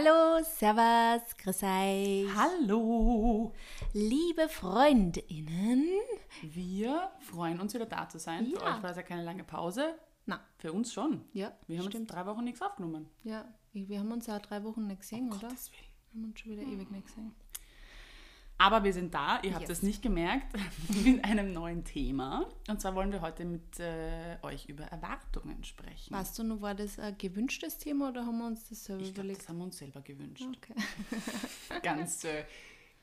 Hallo, Servus, grüß euch. Hallo! Liebe FreundInnen. Wir freuen uns wieder da zu sein. Für Ja. euch war es ja keine lange Pause. Na, Für uns schon. ja, Wir haben stimmt. jetzt drei Wochen nichts aufgenommen. Ja, wir haben uns ja drei Wochen nicht gesehen, oder? Gottes Willen. Wir haben uns schon wieder ewig nicht gesehen. Aber wir sind da, ihr habt Yes. es nicht gemerkt, mit einem neuen Thema. Und zwar wollen wir heute mit äh, euch über Erwartungen sprechen. Weißt du noch, war das ein gewünschtes Thema oder haben wir uns das selber Ich glaube, überlegt? das haben wir uns selber gewünscht. Okay. Ganz, äh,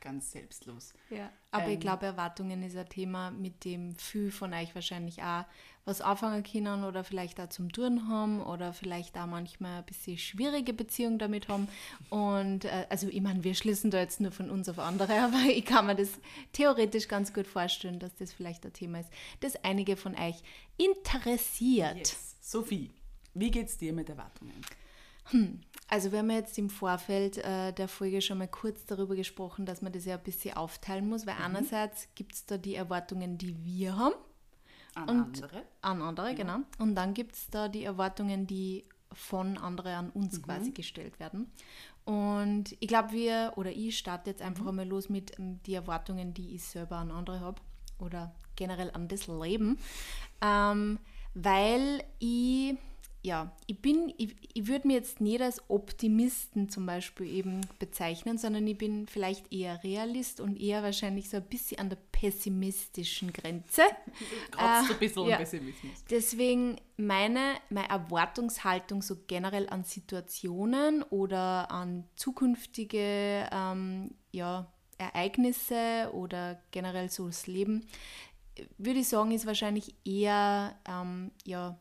ganz selbstlos. Ja. Aber ich Ähm. glaube, Erwartungen ist ein Thema, mit dem viel von euch wahrscheinlich auch was anfangen können oder vielleicht auch zum Tun haben oder vielleicht auch manchmal ein bisschen schwierige Beziehungen damit haben. Und äh, also ich meine, wir schließen da jetzt nur von uns auf andere, aber ich kann mir das theoretisch ganz gut vorstellen, dass das vielleicht ein Thema ist, das einige von euch interessiert. Yes. Sophie, wie geht's dir mit Erwartungen? Also wir haben ja jetzt im Vorfeld äh, der Folge schon mal kurz darüber gesprochen, dass man das ja ein bisschen aufteilen muss, weil einerseits gibt es da die Erwartungen, die wir haben An Und- andere? an andere, genau. Und dann gibt es da die Erwartungen, die von anderen an uns quasi gestellt werden. Und ich glaube, wir oder ich starte jetzt einfach einmal los mit ähm, die Erwartungen, die ich selber an andere habe oder generell an das Leben. Ähm, weil ich, ja, ich bin, ich, ich würde mir jetzt nicht als Optimisten zum Beispiel eben bezeichnen, sondern ich bin vielleicht eher Realist und eher wahrscheinlich so ein bisschen an der pessimistischen Grenze. Trotz Äh, ein bisschen ja. Pessimismus. Deswegen meine, meine Erwartungshaltung so generell an Situationen oder an zukünftige ähm, ja, Ereignisse oder generell so das Leben, würde ich sagen, ist wahrscheinlich eher, ähm, ja,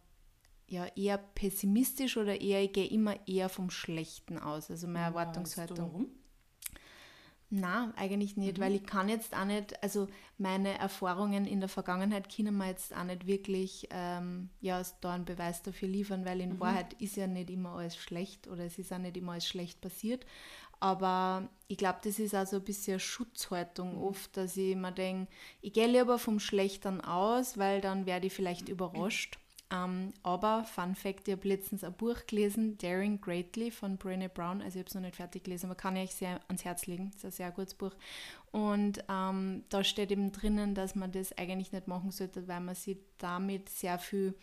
ja, eher pessimistisch oder eher, ich gehe immer eher vom Schlechten aus. Also meine Erwartungshaltung. Weißt du warum? Na, eigentlich nicht, Mhm. weil ich kann jetzt auch nicht, also meine Erfahrungen in der Vergangenheit können wir jetzt auch nicht wirklich ähm, ja, da einen Beweis dafür liefern, weil in Mhm. Wahrheit ist ja nicht immer alles schlecht oder es ist auch nicht immer alles schlecht passiert. Aber ich glaube, das ist auch so ein bisschen Schutzhaltung Mhm. oft, dass ich immer denke, ich gehe lieber vom Schlechtern aus, weil dann werde ich vielleicht überrascht. Ähm, aber, Fun Fact, ich habe letztens ein Buch gelesen, Daring Greatly von Brené Brown. Also ich habe es noch nicht fertig gelesen, aber kann ich euch sehr ans Herz legen. Das ist ein sehr gutes Buch. Und ähm, da steht eben drinnen, dass man das eigentlich nicht machen sollte, weil man sich damit sehr viel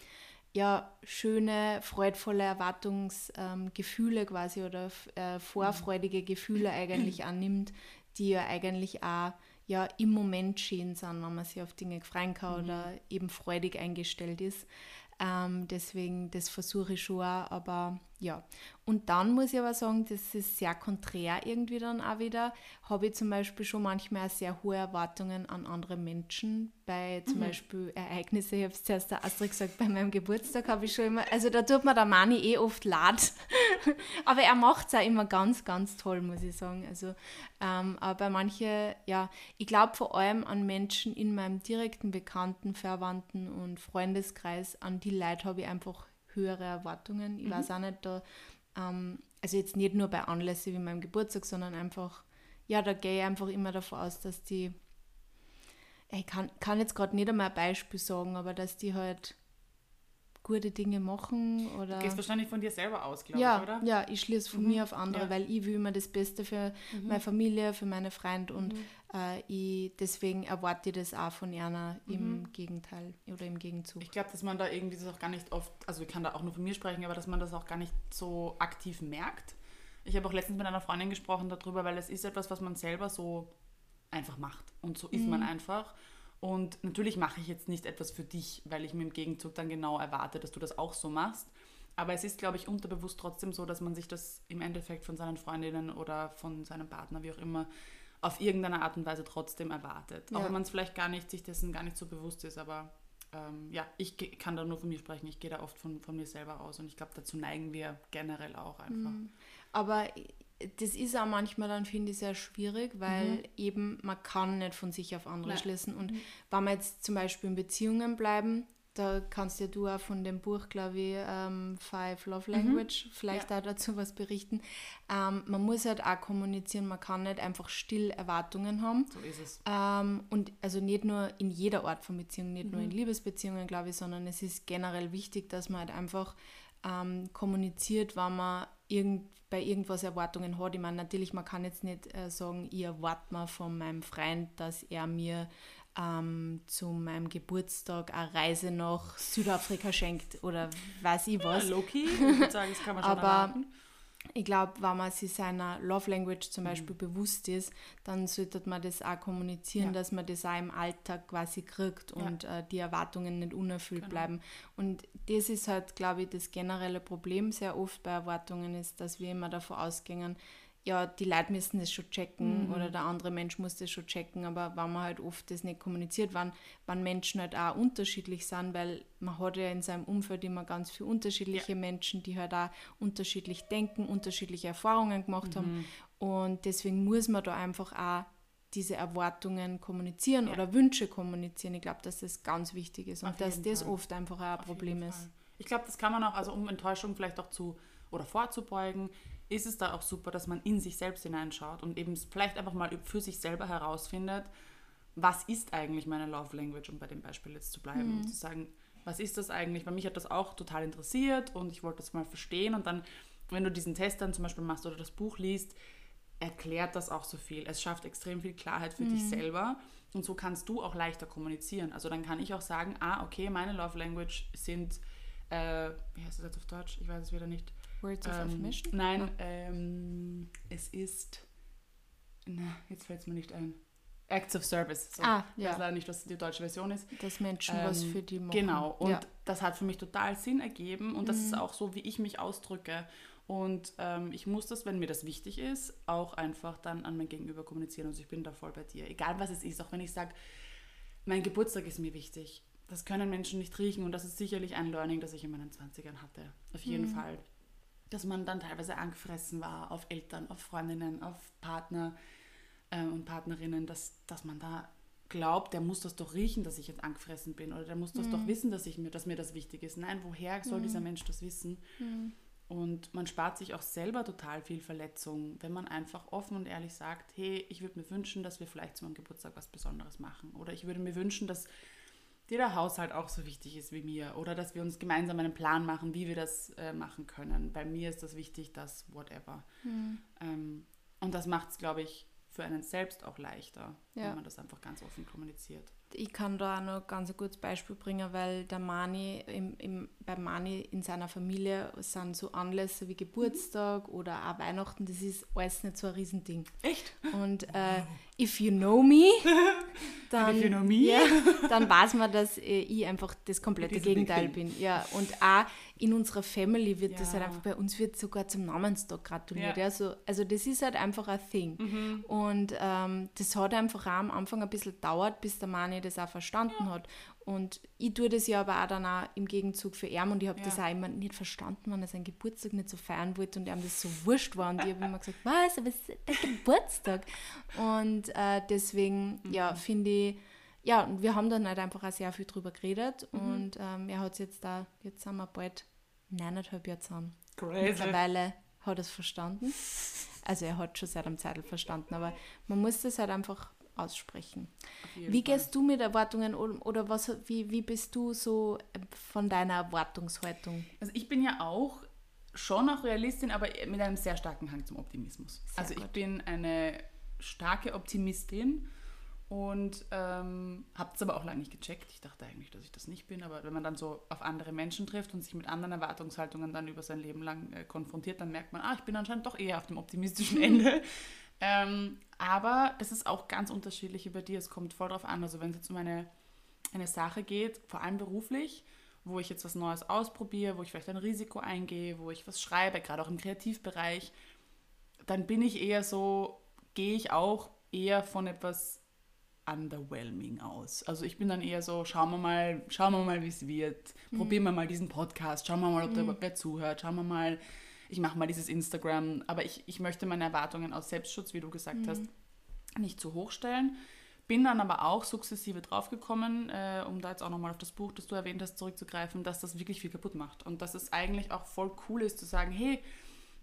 ja, schöne, freudvolle Erwartungsgefühle quasi oder äh, vorfreudige Gefühle eigentlich annimmt, die ja eigentlich auch ja, im Moment schön sind, wenn man sich auf Dinge freuen kann oder eben freudig eingestellt ist. Ähm, deswegen, das versuche ich schon aber ja. Und dann muss ich aber sagen, das ist sehr konträr irgendwie dann auch wieder. Habe ich zum Beispiel schon manchmal sehr hohe Erwartungen an andere Menschen, bei zum Beispiel Ereignisse. Ich habe es zuerst der Astrid gesagt, bei meinem Geburtstag habe ich schon immer, also da tut mir der Mani eh oft leid. aber er macht es auch immer ganz, ganz toll, muss ich sagen. Also, ähm, aber bei manchen, ja, ich glaube vor allem an Menschen in meinem direkten Bekannten, Verwandten und Freundeskreis, an die Leute habe ich einfach höhere Erwartungen. Ich weiß auch nicht, da, ähm, also jetzt nicht nur bei Anlässen wie meinem Geburtstag, sondern einfach, ja, da gehe ich einfach immer davon aus, dass die, ich kann, kann jetzt gerade nicht einmal ein Beispiel sagen, aber dass die halt gute Dinge machen oder. Du gehst wahrscheinlich von dir selber aus, glaube Ja, ich, oder? ja, ich schließe von mir auf andere, ja. weil ich will immer das Beste für meine Familie, für meine Freunde und äh, ich, deswegen erwarte ich das auch von einer im Gegenteil oder im Gegenzug. Ich glaube, dass man da irgendwie das auch gar nicht oft, also ich kann da auch nur von mir sprechen, aber dass man das auch gar nicht so aktiv merkt. Ich habe auch letztens mit einer Freundin gesprochen darüber, weil es ist etwas, was man selber so einfach macht. Und so ist man einfach. Und natürlich mache ich jetzt nicht etwas für dich, weil ich mir im Gegenzug dann genau erwarte, dass du das auch so machst. Aber es ist, glaube ich, unterbewusst trotzdem so, dass man sich das im Endeffekt von seinen Freundinnen oder von seinem Partner, wie auch immer, auf irgendeine Art und Weise trotzdem erwartet. Auch Ja. wenn man es vielleicht gar nicht, sich dessen gar nicht so bewusst ist, aber ähm, ja, ich kann da nur von mir sprechen. Ich gehe da oft von, von mir selber aus und ich glaube, dazu neigen wir generell auch einfach. Aber das ist auch manchmal dann, finde ich, sehr schwierig, weil eben man kann nicht von sich auf andere Nein. schließen. Und wenn wir jetzt zum Beispiel in Beziehungen bleiben, da kannst ja du auch von dem Buch, glaube ich, ähm, Five Love Language, vielleicht auch dazu was berichten. Ähm, man muss halt auch kommunizieren, man kann nicht einfach still Erwartungen haben. So ist es. Ähm, und also nicht nur in jeder Art von Beziehung, nicht nur in Liebesbeziehungen, glaube ich, sondern es ist generell wichtig, dass man halt einfach ähm, kommuniziert, wenn man irgend, bei irgendwas Erwartungen hat. Ich meine, natürlich, man kann jetzt nicht äh, sagen, ich erwarte mal von meinem Freund, dass er mir ähm, zu meinem Geburtstag eine Reise nach Südafrika schenkt oder weiß ich was. Ja, Loki, ich würde sagen, das kann man schon Aber erwarten. ich glaube, wenn man sich seiner Love Language zum Beispiel Mhm. bewusst ist, dann sollte man das auch kommunizieren, Ja. dass man das auch im Alltag quasi kriegt Ja. und äh, die Erwartungen nicht unerfüllt Genau. bleiben. Und das ist halt, glaube ich, das generelle Problem sehr oft bei Erwartungen ist, dass wir immer davon ausgehen, ja, die Leute müssen das schon checken Mhm. oder der andere Mensch muss das schon checken, aber wenn man halt oft das nicht kommuniziert, wann, wann Menschen halt auch unterschiedlich sind, weil man hat ja in seinem Umfeld immer ganz viele unterschiedliche Menschen, die halt auch unterschiedlich denken, unterschiedliche Erfahrungen gemacht Mhm. haben und deswegen muss man da einfach auch diese Erwartungen kommunizieren Ja. oder Wünsche kommunizieren. Ich glaube, dass das ganz wichtig ist und dass das Fall. oft einfach auch ein Auf Problem ist. Ich glaube, das kann man auch, also um Enttäuschung vielleicht auch zu oder vorzubeugen, ist es da auch super, dass man in sich selbst hineinschaut und eben vielleicht einfach mal für sich selber herausfindet, was ist eigentlich meine Love Language, um bei dem Beispiel jetzt zu bleiben und zu sagen, was ist das eigentlich? Bei mich hat das auch total interessiert und ich wollte das mal verstehen und dann, wenn du diesen Test dann zum Beispiel machst oder das Buch liest, erklärt das auch so viel. Es schafft extrem viel Klarheit für dich selber und so kannst du auch leichter kommunizieren. Also dann kann ich auch sagen, ah, okay, meine Love Language sind, äh, wie heißt das jetzt auf Deutsch? Ich weiß es wieder nicht. Words of Ähm, Affirmation? nein, ähm, es ist, na, jetzt fällt es mir nicht ein. Acts of Service. So. Ah, Ich ja. weiß leider nicht, was die deutsche Version ist. Dass Menschen was Ähm, für die machen. Genau, und ja. das hat für mich total Sinn ergeben und das Mhm. ist auch so, wie ich mich ausdrücke. Und ähm, ich muss das, wenn mir das wichtig ist, auch einfach dann an mein Gegenüber kommunizieren. Also ich bin da voll bei dir. Egal was es ist, auch wenn ich sage, mein Geburtstag ist mir wichtig. Das können Menschen nicht riechen und das ist sicherlich ein Learning, das ich in meinen 20ern hatte. Auf jeden Mhm. Fall. Dass man dann teilweise angefressen war auf Eltern, auf Freundinnen, auf Partner äh, und Partnerinnen, dass, dass man da glaubt, der muss das doch riechen, dass ich jetzt angefressen bin oder der muss das Mhm. doch wissen, dass, ich mir, dass mir das wichtig ist. Nein, woher soll dieser Mensch das wissen? Mhm. Und man spart sich auch selber total viel Verletzung, wenn man einfach offen und ehrlich sagt, hey, ich würde mir wünschen, dass wir vielleicht zu meinem Geburtstag was Besonderes machen. Oder ich würde mir wünschen, dass dir der Haushalt auch so wichtig ist wie mir. Oder dass wir uns gemeinsam einen Plan machen, wie wir das äh, machen können. Bei mir ist das wichtig, dass whatever. Mhm. Ähm, und das macht es, glaube ich, für einen selbst auch leichter, Ja. wenn man das einfach ganz offen kommuniziert. Ich kann da auch noch ganz ein gutes Beispiel bringen, weil der Mani, im, im, bei Mani in seiner Familie sind so Anlässe wie Geburtstag oder auch Weihnachten, das ist alles nicht so ein Riesending. Echt? Und äh, if you know me, dann, you know me. Ja, dann weiß man, dass äh, ich einfach das komplette Gegenteil bin. Ja, und auch in unserer Family wird das Ja. halt einfach, bei uns wird sogar zum Namenstag gratuliert. Ja. Ja. so, also das ist halt einfach ein Thing. Mhm. Und ähm, das hat einfach auch am Anfang ein bisschen gedauert, bis der Mani das auch verstanden hat. Und ich tue das ja aber auch dann auch im Gegenzug für ihn und ich habe Ja. das auch immer nicht verstanden, wenn er seinen Geburtstag nicht so feiern wollte und ihm das so wurscht war. Und ich habe immer gesagt, was, aber es ist der Geburtstag. Und äh, deswegen, Mhm. ja, finde ich, ja, und wir haben dann halt einfach auch sehr viel drüber geredet Mhm. und ähm, er hat es jetzt da, jetzt sind wir bald neuneinhalb Jahre zusammen. Crazy. Mittlerweile hat er es verstanden. Also er hat schon seit einem Zeitl verstanden, aber man muss das halt einfach aussprechen. Wie Fall. gehst du mit Erwartungen um oder was, wie, wie bist du so äh, von deiner Erwartungshaltung? Also ich bin ja auch schon auch Realistin, aber mit einem sehr starken Hang zum Optimismus. Sehr also ich gut. bin eine starke Optimistin und ähm, habe es aber auch lange nicht gecheckt. Ich dachte eigentlich, dass ich das nicht bin, aber wenn man dann so auf andere Menschen trifft und sich mit anderen Erwartungshaltungen dann über sein Leben lang äh, konfrontiert, dann merkt man, ah, ich bin anscheinend doch eher auf dem optimistischen Ende. Ähm, aber das ist auch ganz unterschiedlich über dir. Es kommt voll drauf an. Also wenn es jetzt um eine, eine Sache geht, vor allem beruflich, wo ich jetzt was Neues ausprobiere, wo ich vielleicht ein Risiko eingehe, wo ich was schreibe, gerade auch im Kreativbereich, dann bin ich eher so, gehe ich auch eher von etwas underwhelming aus. Also ich bin dann eher so, schauen wir mal, schauen wir mal, wie es wird. Probieren wir mal diesen Podcast, schauen wir mal, ob da überhaupt wer zuhört, schauen wir mal, ich mache mal dieses Instagram. Aber ich, ich möchte meine Erwartungen aus Selbstschutz, wie du gesagt hast, nicht zu hoch stellen. Bin dann aber auch sukzessive draufgekommen, äh, um da jetzt auch nochmal auf das Buch, das du erwähnt hast, zurückzugreifen, dass das wirklich viel kaputt macht. Und dass es eigentlich auch voll cool ist zu sagen, hey,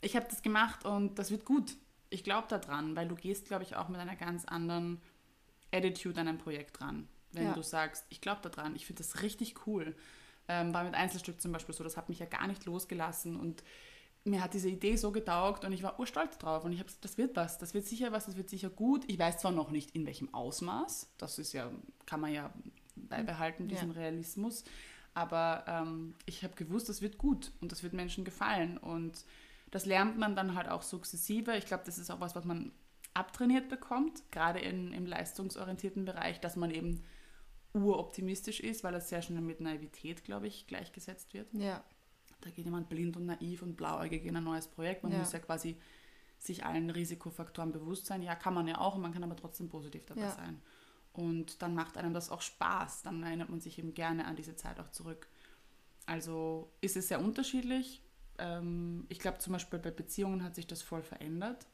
ich habe das gemacht und das wird gut. Ich glaube daran, weil du gehst, glaube ich, auch mit einer ganz anderen Attitude an ein Projekt dran. Wenn Ja. du sagst, ich glaube daran, ich finde das richtig cool. Ähm, war mit Einzelstück zum Beispiel so, das hat mich ja gar nicht losgelassen und mir hat diese Idee so getaugt und ich war urstolz drauf und ich habe das wird was, das wird sicher was, das wird sicher gut. Ich weiß zwar noch nicht in welchem Ausmaß, das ist ja, kann man ja beibehalten, diesen ja. Realismus, aber ähm, ich habe gewusst, das wird gut und das wird Menschen gefallen und das lernt man dann halt auch sukzessive. Ich glaube, das ist auch was, was man abtrainiert bekommt, gerade in, im leistungsorientierten Bereich, dass man eben uroptimistisch ist, weil das sehr schnell mit Naivität, glaube ich, gleichgesetzt wird. Ja. Da geht jemand blind und naiv und blauäugig in ein neues Projekt. Man ja. muss ja quasi sich allen Risikofaktoren bewusst sein. Ja, kann man ja auch, man kann aber trotzdem positiv dabei ja. sein. Und dann macht einem das auch Spaß. Dann erinnert man sich eben gerne an diese Zeit auch zurück. Also ist es sehr unterschiedlich. Ähm, ich glaube zum Beispiel bei Beziehungen hat sich das voll verändert.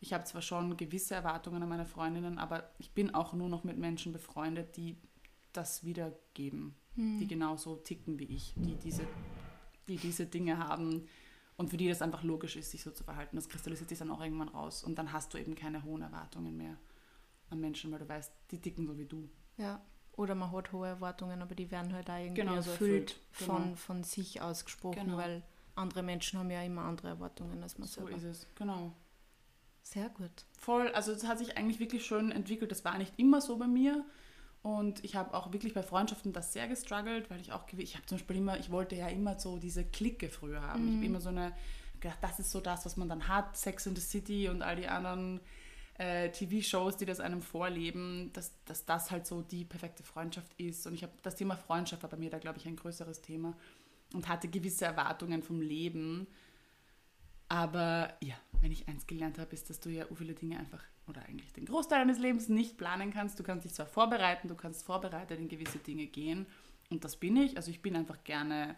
Ich habe zwar schon gewisse Erwartungen an meine Freundinnen, aber ich bin auch nur noch mit Menschen befreundet, die das wiedergeben, hm. die genauso ticken wie ich, die diese die diese Dinge haben und für die das einfach logisch ist, sich so zu verhalten. Das kristallisiert sich dann auch irgendwann raus und dann hast du eben keine hohen Erwartungen mehr an Menschen, weil du weißt, die ticken so wie du. Ja. Oder man hat hohe Erwartungen, aber die werden halt da irgendwie genau, erfüllt, erfüllt. Von, genau. von sich ausgesprochen, genau. weil andere Menschen haben ja immer andere Erwartungen als man so selber. So ist es, genau. Sehr gut. Voll, also es hat sich eigentlich wirklich schön entwickelt. Das war nicht immer so bei mir. Und ich habe auch wirklich bei Freundschaften das sehr gestruggelt, weil ich auch, ich habe zum Beispiel immer, ich wollte ja immer so diese Clique früher haben. Mhm. Ich habe immer so eine, gedacht, das ist so das, was man dann hat, Sex in the City und all die anderen äh, TV-Shows, die das einem vorleben, dass, dass das halt so die perfekte Freundschaft ist. Und ich habe, das Thema Freundschaft war bei mir da, glaube ich, ein größeres Thema und hatte gewisse Erwartungen vom Leben. Aber ja, wenn ich eins gelernt habe, ist, dass du ja viele Dinge einfach oder eigentlich den Großteil deines Lebens nicht planen kannst. Du kannst dich zwar vorbereiten, du kannst vorbereitet in gewisse Dinge gehen und das bin ich. Also ich bin einfach gerne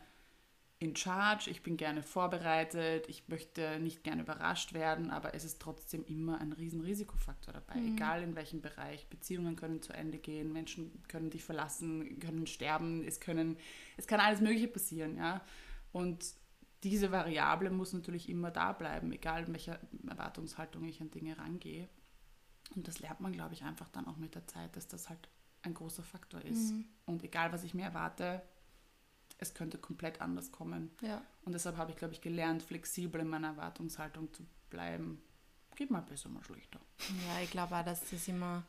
in charge, ich bin gerne vorbereitet, ich möchte nicht gerne überrascht werden, aber es ist trotzdem immer ein riesen Risikofaktor dabei, mhm. egal in welchem Bereich. Beziehungen können zu Ende gehen, Menschen können dich verlassen, können sterben, es können, es kann alles Mögliche passieren, ja. Und diese Variable muss natürlich immer da bleiben, egal in welcher Erwartungshaltung ich an Dinge rangehe. Und das lernt man, glaube ich, einfach dann auch mit der Zeit, dass das halt ein großer Faktor ist. Mhm. Und egal, was ich mir erwarte, es könnte komplett anders kommen. Ja. Und deshalb habe ich, glaube ich, gelernt, flexibel in meiner Erwartungshaltung zu bleiben. Geht mal besser, mal schlechter. Ja, ich glaube auch, dass das immer,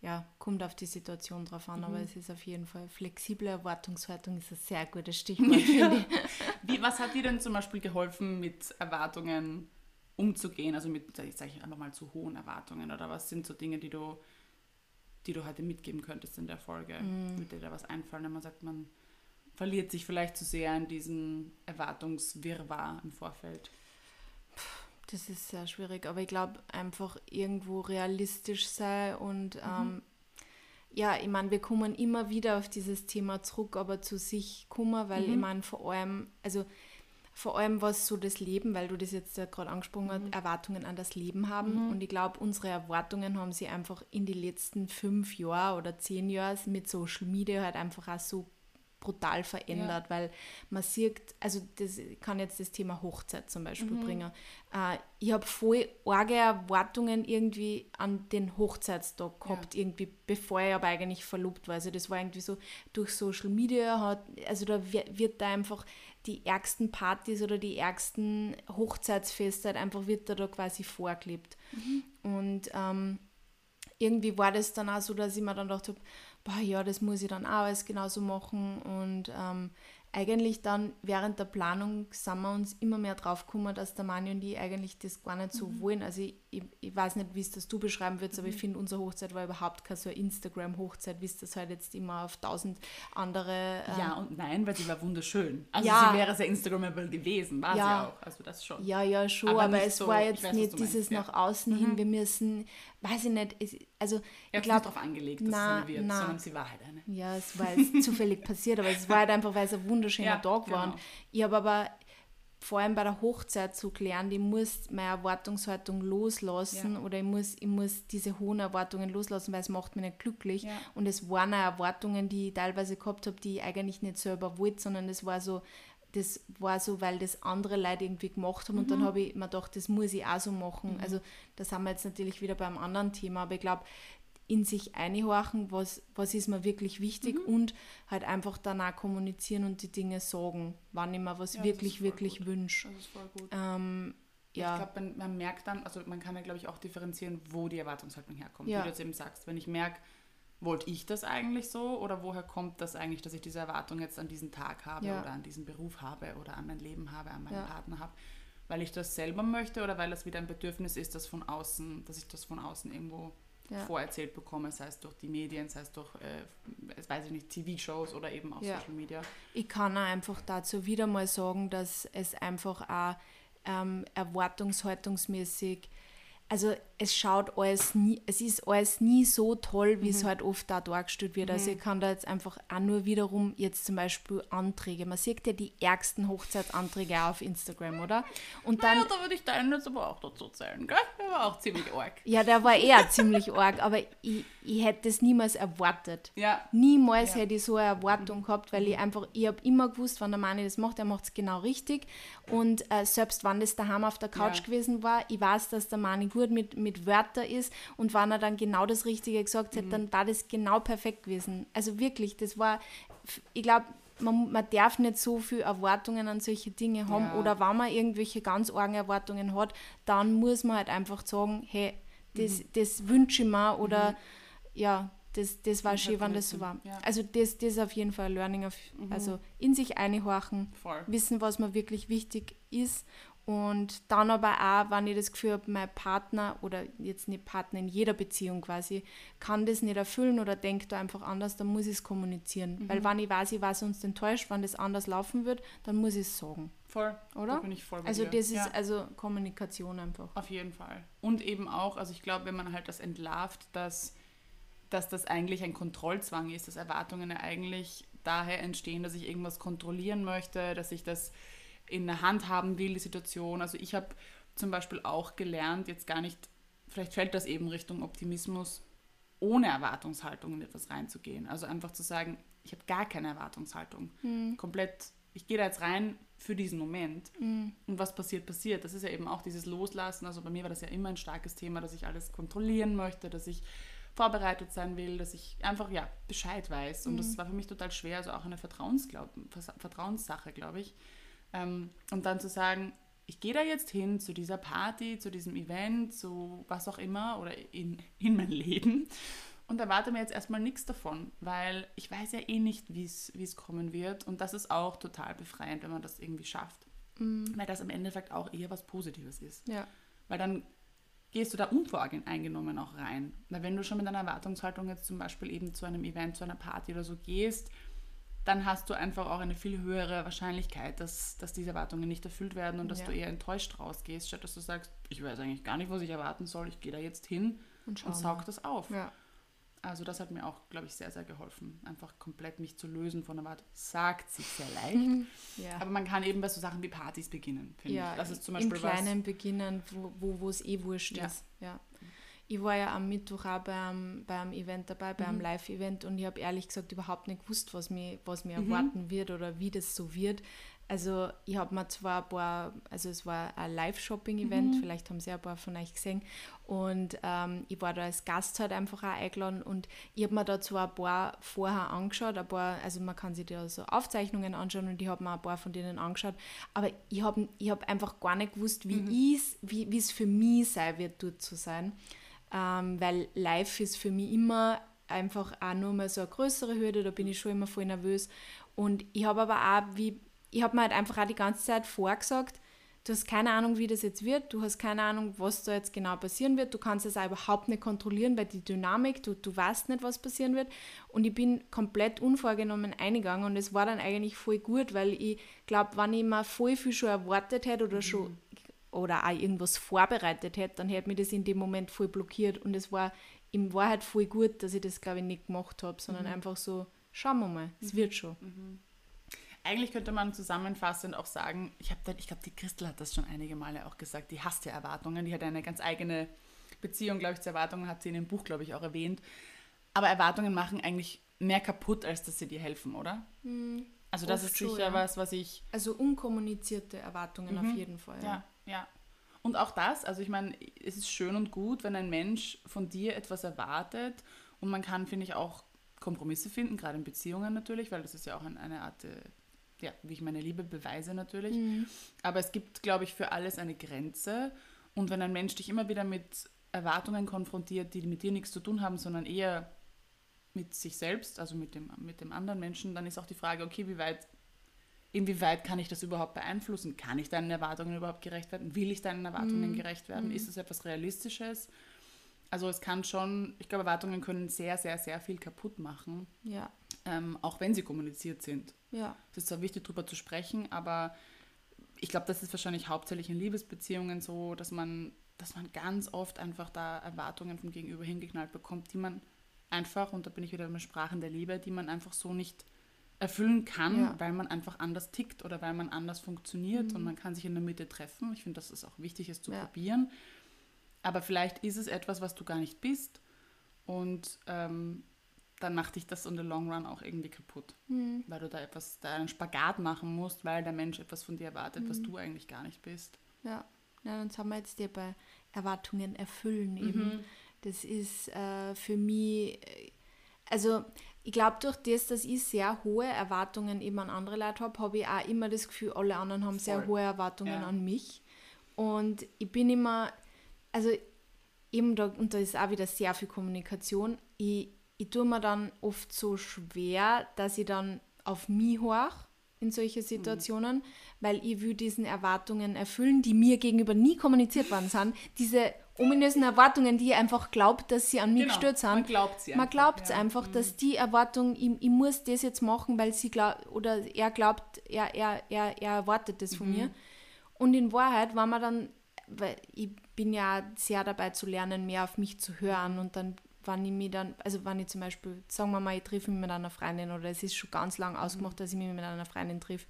ja, kommt auf die Situation drauf an, mhm. aber es ist auf jeden Fall, flexible Erwartungshaltung ist ein sehr gutes Stichwort, ja. Wie, was hat dir denn zum Beispiel geholfen mit Erwartungen umzugehen, also mit, ich sage einfach mal, zu hohen Erwartungen oder was sind so Dinge, die du, die du heute mitgeben könntest in der Folge, mm. mit dir da was einfallen, wenn man sagt, man verliert sich vielleicht zu sehr in diesen Erwartungswirrwarr im Vorfeld? Das ist sehr schwierig, aber ich glaube einfach irgendwo realistisch sein und mhm. ähm, ja, ich meine, wir kommen immer wieder auf dieses Thema zurück, aber zu sich kommen, weil mhm. ich meine, vor allem, also vor allem was so das Leben, weil du das jetzt ja gerade angesprochen hast, mhm. Erwartungen an das Leben haben. Mhm. Und ich glaube, unsere Erwartungen haben sich einfach in die letzten fünf Jahre oder zehn Jahren mit Social Media halt einfach auch so brutal verändert, ja. weil man sieht, also das kann jetzt das Thema Hochzeit zum Beispiel mhm. bringen. Äh, ich habe voll arge Erwartungen irgendwie an den Hochzeitstag gehabt, ja. irgendwie, bevor ich aber eigentlich verlobt war. Also das war irgendwie so durch Social Media hat, also da wird da einfach die ärgsten Partys oder die ärgsten Hochzeitsfeste halt einfach wird da, da quasi vorgelebt. Mhm. Und ähm, irgendwie war das dann auch so, dass ich mir dann gedacht habe, boah, ja, das muss ich dann auch alles genauso machen. Und ähm, eigentlich dann während der Planung sind wir uns immer mehr drauf gekommen, dass der Mani und ich eigentlich das gar nicht so mhm. wollen. Also ich, ich, ich, weiß nicht, wie es das du beschreiben würdest, mhm. aber ich mhm. finde, unsere Hochzeit war überhaupt keine so Instagram-Hochzeit, wie es das halt jetzt immer auf tausend andere... Ähm, ja und nein, weil sie war wunderschön. Also ja, sie wäre sehr Instagrammable gewesen, war ja, sie auch. Also das schon. Ja, ja, schon, aber, aber es so, war jetzt weiß, nicht dieses nach außen mhm. hin, wir müssen weiß ich nicht, es, also ich glaube darauf angelegt, dass na, es wird, na, sondern sie war halt eine. Ja, es war jetzt zufällig passiert, aber es war halt einfach, weil es ein wunderschöner ja, Tag war. Genau. Ich habe aber vor allem bei der Hochzeit so gelernt, ich muss meine Erwartungshaltung loslassen ja. oder ich muss, ich muss diese hohen Erwartungen loslassen, weil es macht mich nicht glücklich. Ja. Und es waren auch Erwartungen, die ich teilweise gehabt habe, die ich eigentlich nicht selber wollte, sondern es war so, das war so, weil das andere Leute irgendwie gemacht haben mhm. und dann mhm. habe ich mir gedacht, das muss ich auch so machen. Mhm. Also da sind wir jetzt natürlich wieder beim anderen Thema, aber ich glaube, in sich einhorchen, was, was ist mir wirklich wichtig Mhm. und halt einfach danach kommunizieren und die Dinge sagen, wann ich mir was Ja, wirklich, wirklich gut. wünsche. Das ist voll gut. Ähm, ja, Ich glaube, man, man merkt dann, also man kann ja, glaube ich, auch differenzieren, wo die Erwartungshaltung herkommt. Ja. Wie du jetzt eben sagst, wenn ich merke, wollte ich das eigentlich so oder woher kommt das eigentlich, dass ich diese Erwartung jetzt an diesen Tag habe Ja. oder an diesen Beruf habe oder an mein Leben habe, an meinen. Partner habe, weil ich das selber möchte oder weil das wieder ein Bedürfnis ist, das von außen, dass ich das von außen irgendwo Ja. vorerzählt bekomme, sei es durch die Medien, sei es durch, äh, weiß ich nicht, TV-Shows oder eben auf Ja. Social Media. Ich kann auch einfach dazu wieder mal sagen, dass es einfach auch ähm, erwartungshaltungsmäßig, also es schaut alles nie, es ist alles nie so toll, wie es Mhm. halt oft da dargestellt wird. Also ich kann da jetzt einfach auch nur wiederum jetzt zum Beispiel Anträge, man sieht ja die ärgsten Hochzeitsanträge auch auf Instagram, oder? Und dann, Ja, da würde ich deinen jetzt aber auch dazu zählen, gell? Der war auch ziemlich arg. ja, der war eher ziemlich arg, aber ich, ich hätte es niemals erwartet. Ja, Niemals Ja. hätte ich so eine Erwartung gehabt, weil ich einfach, ich habe immer gewusst, wenn der Mann das macht, er macht es genau richtig. Und äh, selbst wenn das daheim auf der Couch Ja. gewesen war, ich weiß, dass der Mann gut mit, mit Wörtern ist und wenn er dann genau das Richtige gesagt Mhm. hat, dann war das genau perfekt gewesen. Also wirklich, das war, ich glaube, man, man darf nicht so viel Erwartungen an solche Dinge haben Ja. oder wenn man irgendwelche ganz argen Erwartungen hat, dann muss man halt einfach sagen, hey, das, Mhm. das wünsche ich mir oder ja, das, das war schön, wenn das so war. Ja. Also das, das ist auf jeden Fall ein Learning, auf, Mhm. also in sich einhorchen, voll. wissen, was mir wirklich wichtig ist und dann aber auch, wenn ich das Gefühl habe, mein Partner oder jetzt nicht Partner in jeder Beziehung quasi, kann das nicht erfüllen oder denkt da einfach anders, dann muss ich es kommunizieren. Mhm. Weil wenn ich weiß, ich war sonst enttäuscht, wenn das anders laufen wird, dann muss ich es sagen. Voll. Oder? Da bin ich voll Also dir. das ist ja, also Kommunikation einfach. auf jeden Fall. Und eben auch, also ich glaube, wenn man halt das entlarvt, dass, dass das eigentlich ein Kontrollzwang ist, dass Erwartungen ja eigentlich daher entstehen, dass ich irgendwas kontrollieren möchte, dass ich das in der Hand haben will, die Situation. Also ich habe zum Beispiel auch gelernt, jetzt gar nicht, vielleicht fällt das eben Richtung Optimismus, ohne Erwartungshaltung in etwas reinzugehen. Also einfach zu sagen, ich habe gar keine Erwartungshaltung. Komplett, ich gehe da jetzt rein für diesen Moment. Und was passiert, passiert. Das ist ja eben auch dieses Loslassen. Also bei mir war das ja immer ein starkes Thema, dass ich alles kontrollieren möchte, dass ich vorbereitet sein will, dass ich einfach ja Bescheid weiß. Und das war für mich total schwer, also auch eine Vertrauensglaub Vertrauenssache, glaube ich. Ähm, und dann zu sagen, ich gehe da jetzt hin zu dieser Party, zu diesem Event, zu was auch immer oder in, in mein Leben und erwarte mir jetzt erstmal nichts davon, weil ich weiß ja eh nicht, wie es kommen wird. Und das ist auch total befreiend, wenn man das irgendwie schafft. Weil das im Endeffekt auch eher was Positives ist. Ja. Weil dann gehst du da unvoreingenommen auch rein. Weil wenn du schon mit einer Erwartungshaltung jetzt zum Beispiel eben zu einem Event, zu einer Party oder so gehst, dann hast du einfach auch eine viel höhere Wahrscheinlichkeit, dass, dass diese Erwartungen nicht erfüllt werden und dass Ja. du eher enttäuscht rausgehst, statt dass du sagst, ich weiß eigentlich gar nicht, was ich erwarten soll, ich gehe da jetzt hin Und und saug das auf. Ja. Also das hat mir auch, glaube ich, sehr, sehr geholfen, einfach komplett mich zu lösen von Erwartungen. Sagt sich sehr leicht, ja. aber man kann eben bei so Sachen wie Partys beginnen, finde ja, ich. Das ist zum im Beispiel was, Kleinen beginnen, wo wo es eh wurscht ist. Ja. Ich war ja am Mittwoch auch beim, beim Event dabei, Mhm. beim Live-Event und ich habe ehrlich gesagt überhaupt nicht gewusst, was mir, was mir Mhm. erwarten wird oder wie das so wird. Also ich habe mir zwar ein paar, also es war ein Live-Shopping-Event, Mhm. vielleicht haben sie ein paar von euch gesehen und ähm, ich war da als Gast halt einfach auch eingeladen und ich habe mir da zwar ein paar vorher angeschaut, ein paar, also man kann sich da so Aufzeichnungen anschauen und ich habe mir ein paar von denen angeschaut, aber ich habe ich hab einfach gar nicht gewusst, wie Mhm. wie wie es für mich sein wird, dort zu sein, ähm, weil live ist für mich immer einfach auch nur mal so eine größere Hürde, da bin ich schon immer voll nervös. Und ich habe aber auch, wie, ich habe mir halt einfach auch die ganze Zeit vorgesagt, du hast keine Ahnung, wie das jetzt wird, du hast keine Ahnung, was da jetzt genau passieren wird, du kannst es auch überhaupt nicht kontrollieren, weil die Dynamik, du, du weißt nicht, was passieren wird. Und ich bin komplett unvorgenommen eingegangen und es war dann eigentlich voll gut, weil ich glaube, wenn ich mir voll viel schon erwartet hätte oder schon oder auch irgendwas vorbereitet hätte, dann hätte mir das in dem Moment voll blockiert und es war in Wahrheit voll gut, dass ich das glaube ich nicht gemacht habe, sondern einfach so, schauen wir mal, es wird schon. Eigentlich könnte man zusammenfassend auch sagen, ich, da- ich glaube, die Christel hat das schon einige Male auch gesagt, die hasst ja Erwartungen, die hat eine ganz eigene Beziehung, glaube ich, zu Erwartungen, hat sie in dem Buch, glaube ich, auch erwähnt. Aber Erwartungen machen eigentlich mehr kaputt, als dass sie dir helfen, oder? Also das Oft ist sicher ja. was, was ich Also unkommunizierte Erwartungen auf jeden Fall. Ja, ja. Und auch das, also ich meine, es ist schön und gut, wenn ein Mensch von dir etwas erwartet Und man kann, finde ich, auch Kompromisse finden, gerade in Beziehungen natürlich, weil das ist ja auch eine Art, äh, ja, wie ich meine Liebe beweise natürlich. Mhm. Aber es gibt, glaube ich, für alles eine Grenze. Und wenn ein Mensch dich immer wieder mit Erwartungen konfrontiert, die mit dir nichts zu tun haben, sondern eher mit sich selbst, also mit dem, mit dem anderen Menschen, dann ist auch die Frage, okay, wie weit, inwieweit kann ich das überhaupt beeinflussen? Kann ich deinen Erwartungen überhaupt gerecht werden? Will ich deinen Erwartungen Mhm. gerecht werden? Ist es etwas Realistisches? Also es kann schon, ich glaube, Erwartungen können sehr, sehr, sehr viel kaputt machen, Ja, ähm, auch wenn sie kommuniziert sind. ja. Es ist zwar wichtig, darüber zu sprechen, aber ich glaube, das ist wahrscheinlich hauptsächlich in Liebesbeziehungen so, dass man, dass man ganz oft einfach da Erwartungen vom Gegenüber hingeknallt bekommt, die man einfach, und da bin ich wieder mit Sprachen der Liebe, die man einfach so nicht erfüllen kann, Ja. weil man einfach anders tickt oder weil man anders funktioniert und man kann sich in der Mitte treffen. Ich finde, dass es auch wichtig ist zu Ja. probieren. Aber vielleicht ist es etwas, was du gar nicht bist und ähm, dann macht dich das on the long run auch irgendwie kaputt Mhm. weil du da etwas, da einen Spagat machen musst, weil der Mensch etwas von dir erwartet, was du eigentlich gar nicht bist. Ja, ja dann sind wir jetzt hier bei Erwartungen erfüllen eben. Mhm. Das ist äh, für mich, äh, also ich glaube, durch das, dass ich sehr hohe Erwartungen eben an andere Leute habe, habe ich auch immer das Gefühl, alle anderen haben sehr Voll. hohe Erwartungen Ja. an mich. Und ich bin immer, also eben da, und da ist auch wieder sehr viel Kommunikation. Ich, ich tue mir dann oft so schwer, dass ich dann auf mich horch in solche Situationen, weil ich will diesen Erwartungen erfüllen, die mir gegenüber nie kommuniziert worden sind. Diese ominösen Erwartungen, die ich einfach glaubt, dass sie an mich gestellt sind. Genau, man glaubt sie Man einfach, glaubt es ja. Mhm. einfach, dass die Erwartung, ich, ich muss das jetzt machen, weil sie glaubt, oder er glaubt, er, er, er, er erwartet das Mhm. von mir. Und in Wahrheit war man dann, weil ich bin ja sehr dabei zu lernen, mehr auf mich zu hören und dann wenn ich mich dann, also wenn ich zum Beispiel, sagen wir mal, ich treffe mich mit einer Freundin oder es ist schon ganz lang ausgemacht, dass ich mich mit einer Freundin treffe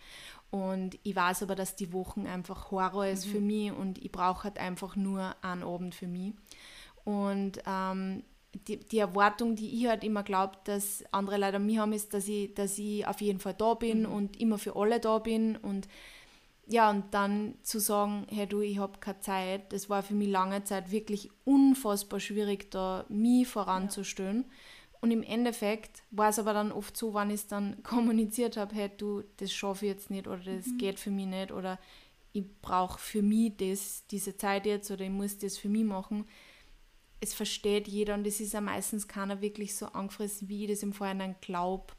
und ich weiß aber, dass die Wochen einfach Horror ist für mich und ich brauche halt einfach nur einen Abend für mich. Und ähm, die, die Erwartung, die ich halt immer glaube, dass andere Leute an mich haben, ist, dass ich, dass ich auf jeden Fall da bin und immer für alle da bin. Und ja, und dann zu sagen, hey du, ich habe keine Zeit, das war für mich lange Zeit wirklich unfassbar schwierig, da mich voranzustellen. Und im Endeffekt war es aber dann oft so, wenn ich es dann kommuniziert habe, hey du, das schaffe ich jetzt nicht oder das geht für mich nicht oder ich brauche für mich das, diese Zeit jetzt oder ich muss das für mich machen. Es versteht jeder und es ist ja meistens keiner wirklich so angefressen, wie ich das im Vorhinein glaube,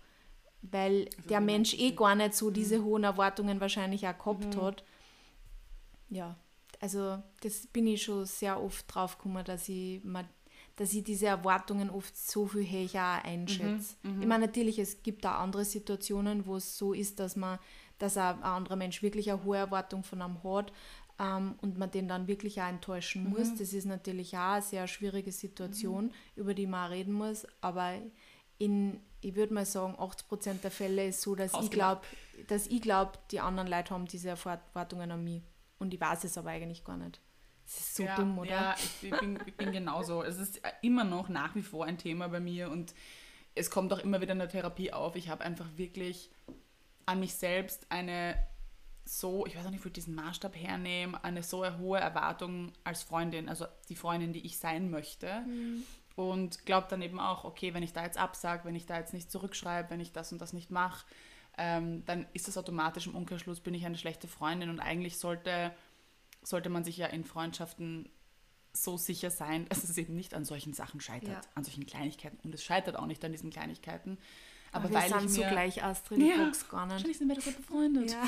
weil der wie Mensch eh gar nicht so diese hohen Erwartungen wahrscheinlich auch gehabt hat. Ja, also das bin ich schon sehr oft drauf gekommen, dass ich, mir, dass ich diese Erwartungen oft so viel höher einschätze. Ich meine, natürlich, es gibt auch andere Situationen, wo es so ist, dass man, dass ein, ein anderer Mensch wirklich eine hohe Erwartung von einem hat ähm, und man den dann wirklich auch enttäuschen muss. Das ist natürlich auch eine sehr schwierige Situation, über die man auch reden muss, aber in, ich würde mal sagen, 80% der Fälle ist so, dass ich glaube, dass ich glaube, die anderen Leute haben diese Erwartungen an mich. Und ich weiß es aber eigentlich gar nicht. Das ist so ja, dumm, oder? Ja, ich, ich, bin, ich bin genauso. Es ist immer noch nach wie vor ein Thema bei mir und es kommt auch immer wieder in der Therapie auf. Ich habe einfach wirklich an mich selbst eine so, ich weiß auch nicht, wo ich diesen Maßstab hernehme, eine so hohe Erwartung als Freundin, also die Freundin, die ich sein möchte. Und glaube dann eben auch, okay, wenn ich da jetzt absage, wenn ich da jetzt nicht zurückschreibe, wenn ich das und das nicht mache, ähm, dann ist das automatisch im Umkehrschluss, bin ich eine schlechte Freundin. Und eigentlich sollte, sollte man sich ja in Freundschaften so sicher sein, dass es eben nicht an solchen Sachen scheitert, Ja. an solchen Kleinigkeiten. Und es scheitert auch nicht an diesen Kleinigkeiten. Aber, wir weil sind ich so mir, gleich Astrid Ja, Fuchs gar nicht. Wahrscheinlich sind wir deshalb befreundet. Ja.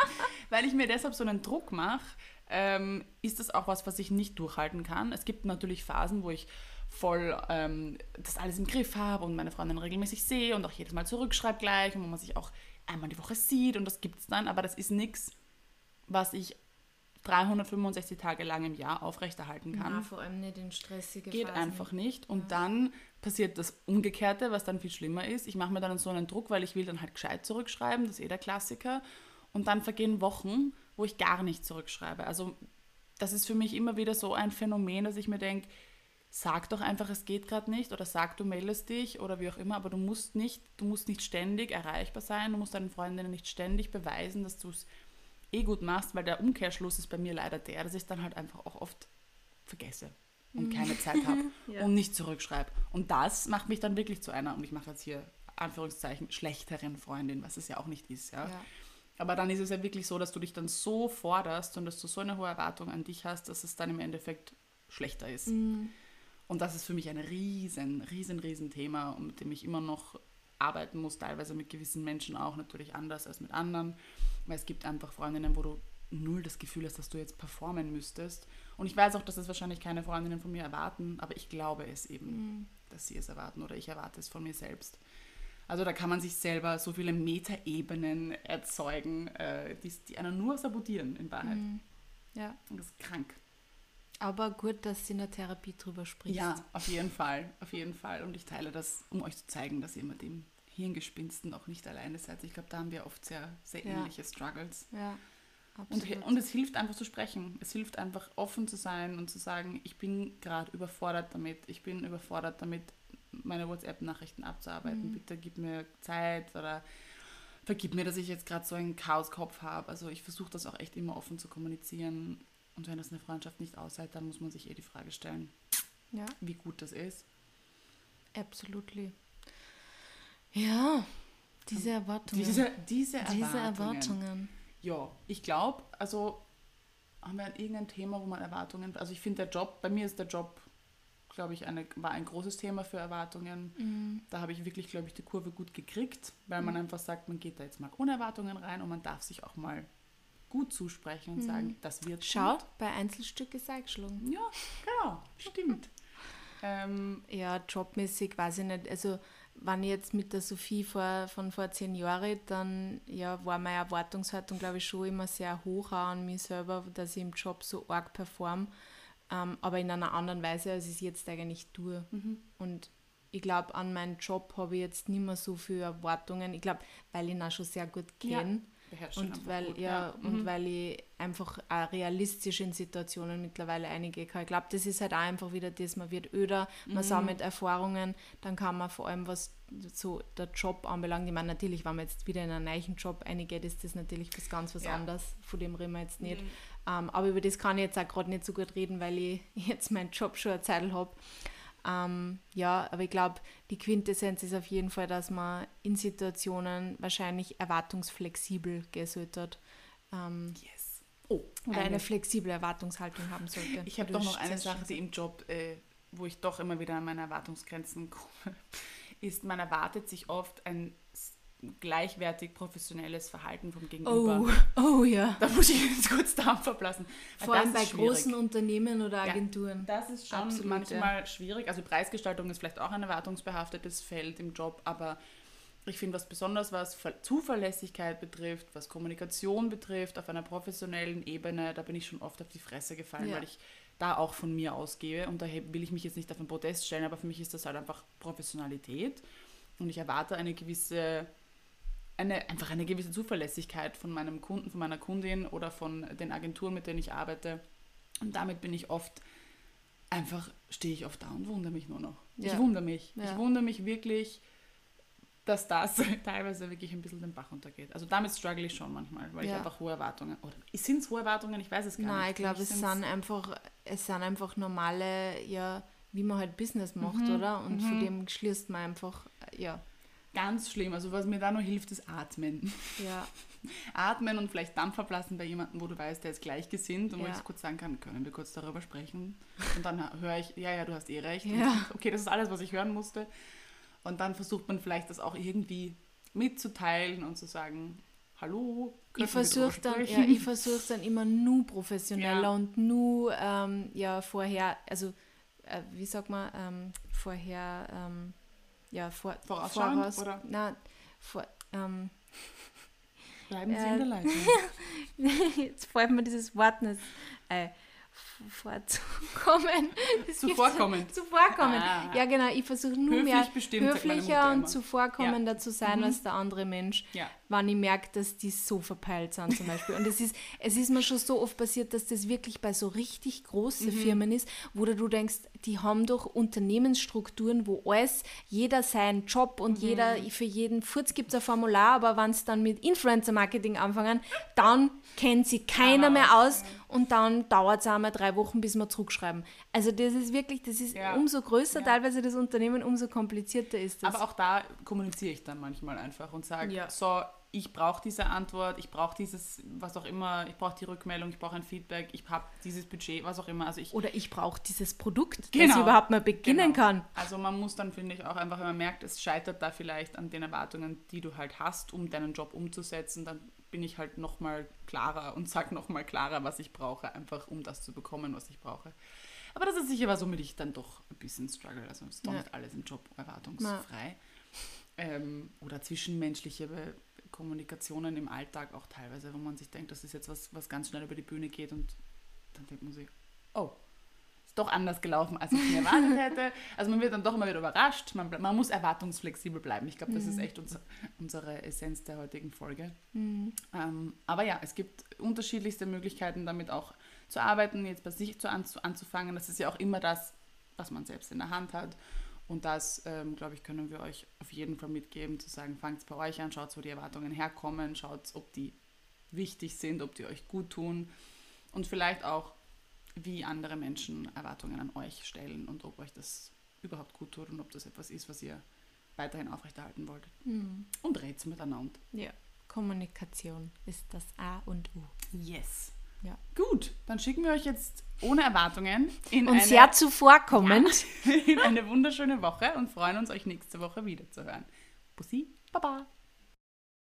Weil ich mir deshalb so einen Druck mache, ähm, ist das auch was, was ich nicht durchhalten kann. Es gibt natürlich Phasen, wo ich voll ähm, das alles im Griff habe und meine Freundin regelmäßig sehe und auch jedes Mal zurückschreibe gleich und wo man sich auch einmal die Woche sieht und das gibt es dann, aber das ist nichts, was ich 365 Tage lang im Jahr aufrechterhalten kann Na, vor allem nicht in stressige geht Phasen. einfach nicht. Und dann passiert das Umgekehrte, was dann viel schlimmer ist. Ich mache mir dann so einen Druck, weil ich will dann halt gescheit zurückschreiben, das ist eh der Klassiker. Und dann vergehen Wochen, wo ich gar nicht zurückschreibe. Also das ist für mich immer wieder so ein Phänomen, dass ich mir denke, sag doch einfach, es geht gerade nicht oder sag, du meldest dich oder wie auch immer, aber du musst nicht, du musst nicht ständig erreichbar sein, du musst deinen Freundinnen nicht ständig beweisen, dass du es eh gut machst, weil der Umkehrschluss ist bei mir leider der, dass ich dann halt einfach auch oft vergesse. und keine Zeit habe ja. und nicht zurückschreibe. Und das macht mich dann wirklich zu einer, und ich mache jetzt hier Anführungszeichen, schlechteren Freundin, was es ja auch nicht ist. Ja? ja. Aber dann ist es ja wirklich so, dass du dich dann so forderst und dass du so eine hohe Erwartung an dich hast, dass es dann im Endeffekt schlechter ist. Mhm. Und das ist für mich ein riesen, riesen, riesen Thema, mit dem ich immer noch arbeiten muss, teilweise mit gewissen Menschen auch natürlich anders als mit anderen, weil es gibt einfach Freundinnen, wo du null das Gefühl hast, dass du jetzt performen müsstest. Und ich weiß auch, dass das wahrscheinlich keine Freundinnen von mir erwarten, aber ich glaube es eben, mhm. dass sie es erwarten oder ich erwarte es von mir selbst. Also da kann man sich selber so viele Metaebenen erzeugen, äh, die, die einen nur sabotieren in Wahrheit. Mhm. Ja. Und das ist krank. Aber gut, dass sie in der Therapie drüber spricht. Ja, auf jeden Fall, auf jeden Fall. Und ich teile das, um euch zu zeigen, dass ihr mit dem Hirngespinsten auch nicht alleine seid. Ich glaube, da haben wir oft sehr, sehr ähnliche ja. Struggles. Ja, absolut. Und, und es hilft einfach zu sprechen. Es hilft einfach offen zu sein und zu sagen, ich bin gerade überfordert damit. Ich bin überfordert damit, meine WhatsApp-Nachrichten abzuarbeiten. Mhm. Bitte gib mir Zeit oder vergib mir, dass ich jetzt gerade so einen Chaoskopf habe. Also ich versuche das auch echt immer offen zu kommunizieren und wenn das eine Freundschaft nicht aushält, dann muss man sich eh die Frage stellen, ja. wie gut das ist. Absolutely. Ja, diese Erwartungen. Diese, diese Erwartungen. Diese Erwartungen. Ja, ich glaube, also haben wir irgendein Thema, wo man Erwartungen, also ich finde der Job, bei mir ist der Job, glaube ich, eine, war ein großes Thema für Erwartungen. Mhm. Da habe ich wirklich, glaube ich, die Kurve gut gekriegt, weil mhm. man einfach sagt, man geht da jetzt mal ohne Erwartungen rein und man darf sich auch mal gut zusprechen und mhm. sagen, das wird Schau, gut. bei Einzelstück ist eingeschlagen. Ja, genau, stimmt. ähm, ja, jobmäßig weiß ich nicht. Also, wenn ich jetzt mit der Sophie vor, von vor zehn Jahren, dann ja, war meine Erwartungshaltung, glaube ich, schon immer sehr hoch an mich selber, dass ich im Job so arg performe, ähm, aber in einer anderen Weise, als ich es jetzt eigentlich tue. Mhm. Und ich glaube, an meinen Job habe ich jetzt nicht mehr so viele Erwartungen. Ich glaube, weil ich ihn auch schon sehr gut kenne. Ja beherrscht und weil gut, ja, ja. und mhm. weil ich einfach auch realistisch in Situationen mittlerweile einige kann. Ich glaube, das ist halt auch einfach wieder das, man wird öder, man mhm. sammelt Erfahrungen, dann kann man vor allem, was so der Job anbelangt, ich meine, natürlich, wenn man jetzt wieder in einen neuen Job eingeht, ist das natürlich was ganz was ja. anderes, von dem reden wir jetzt nicht. Mhm. Um, ähm, aber über das kann ich jetzt auch gerade nicht so gut reden, weil ich jetzt meinen Job schon eine Zeit habe. Ähm, ja, aber ich glaube, die Quintessenz ist auf jeden Fall, dass man in Situationen wahrscheinlich erwartungsflexibel sollte. Ähm, yes. Oh, oder eine, eine, flexible Erwartungshaltung haben sollte. Ich habe doch noch eine Sache, die im Job, äh, wo ich doch immer wieder an meine Erwartungsgrenzen komme, ist, man erwartet sich oft ein gleichwertig professionelles Verhalten vom Gegenüber. Oh, oh ja. Da muss ich jetzt kurz Dampf ablassen. Vor allem bei großen Unternehmen oder Agenturen. Ja, das ist schon Absolut, manchmal ja. schwierig. Also Preisgestaltung ist vielleicht auch ein erwartungsbehaftetes Feld im Job, aber ich finde, was besonders was Zuverlässigkeit betrifft, was Kommunikation betrifft, auf einer professionellen Ebene, da bin ich schon oft auf die Fresse gefallen, ja. weil ich da auch von mir ausgehe und da will ich mich jetzt nicht auf den Podest stellen, aber für mich ist das halt einfach Professionalität und ich erwarte eine gewisse eine, einfach eine gewisse Zuverlässigkeit von meinem Kunden, von meiner Kundin oder von den Agenturen, mit denen ich arbeite. Und damit bin ich oft einfach, stehe ich oft da und wundere mich nur noch. Ja. Ich wundere mich. Ja. Ich wundere mich wirklich, dass das teilweise wirklich ein bisschen den Bach untergeht. Also damit struggle ich schon manchmal, weil ja. ich einfach hohe Erwartungen. Oder sind es hohe Erwartungen? Ich weiß es gar Nein, nicht. Nein, ich glaube, es sind einfach, es sind einfach normale, ja, wie man halt Business macht, mhm. oder? Und mhm. von dem schließt man einfach, ja. Ganz schlimm. Also was mir da noch hilft, ist Atmen. Ja. Atmen und vielleicht Dampf ablassen bei jemandem, wo du weißt, der ist gleichgesinnt und ja. wo ich kurz sagen kann, können wir kurz darüber sprechen? Und dann höre ich, ja, ja, du hast eh recht. Ja. Okay, das ist alles, was ich hören musste. Und dann versucht man vielleicht das auch irgendwie mitzuteilen und zu sagen, hallo, ich versuche dann, ja, ich versuche dann immer nur professioneller ja. und nur ähm, ja vorher, also äh, wie sagt man, ähm, vorher ähm, ja, vor, voraus, oder? Na, vor, ähm, Bleiben Sie äh, in der Leitung. Jetzt fällt mir dieses Wort nicht. Äh, vorzukommen. Zuvorkommen. Zuvorkommen. Ah. Ja, genau. Ich versuche nur Höflich mehr bestimmt, höflicher und zuvorkommender ja. zu sein mhm. als der andere Mensch, ja. wenn ich merke, dass die so verpeilt sind zum Beispiel. Und es ist, es ist mir schon so oft passiert, dass das wirklich bei so richtig großen mhm. Firmen ist, wo du denkst, die haben doch Unternehmensstrukturen, wo alles, jeder seinen Job und mhm. jeder, für jeden Furz gibt es ein Formular, aber wenn es dann mit Influencer-Marketing anfangen, dann kennt sie keiner mehr aus und dann dauert es einmal drei Wochen, bis wir zurückschreiben. Also das ist wirklich, das ist Ja. umso größer Ja. teilweise das Unternehmen, umso komplizierter ist das. Aber auch da kommuniziere ich dann manchmal einfach und sage, Ja. so, ich brauche diese Antwort, ich brauche dieses, was auch immer, ich brauche die Rückmeldung, ich brauche ein Feedback, ich habe dieses Budget, was auch immer. Also ich Oder ich brauche dieses Produkt, dass Genau. ich überhaupt mal beginnen Genau. kann. Also man muss dann, finde ich, auch einfach, wenn man merkt, es scheitert da vielleicht an den Erwartungen, die du halt hast, um deinen Job umzusetzen, dann bin ich halt nochmal klarer und sage nochmal klarer, was ich brauche, einfach um das zu bekommen, was ich brauche. Aber das ist sicher was, womit ich dann doch ein bisschen struggle. Also es ist doch Ja. nicht alles im Job erwartungsfrei. Ähm, oder zwischenmenschliche Kommunikationen im Alltag auch teilweise, wo man sich denkt, das ist jetzt was, was ganz schnell über die Bühne geht und dann denkt man sich, oh, doch anders gelaufen, als ich mir erwartet hätte. Also man wird dann doch immer wieder überrascht. Man, man muss erwartungsflexibel bleiben. Ich glaube, das ist echt unser, unsere Essenz der heutigen Folge. Ähm, aber ja, es gibt unterschiedlichste Möglichkeiten, damit auch zu arbeiten, jetzt bei sich zu anzu anzufangen. Das ist ja auch immer das, was man selbst in der Hand hat. Und das, ähm, glaube ich, können wir euch auf jeden Fall mitgeben, zu sagen, fangt es bei euch an, schaut, wo die Erwartungen herkommen, schaut, ob die wichtig sind, ob die euch gut tun und vielleicht auch, wie andere Menschen Erwartungen an euch stellen und ob euch das überhaupt gut tut und ob das etwas ist, was ihr weiterhin aufrechterhalten wollt. Und redet miteinander. Ja. Kommunikation ist das A und U. Yes. Ja. Gut, dann schicken wir euch jetzt ohne Erwartungen in, Und eine, sehr zuvorkommend. in eine wunderschöne Woche und freuen uns, euch nächste Woche wiederzuhören. Bussi, Baba.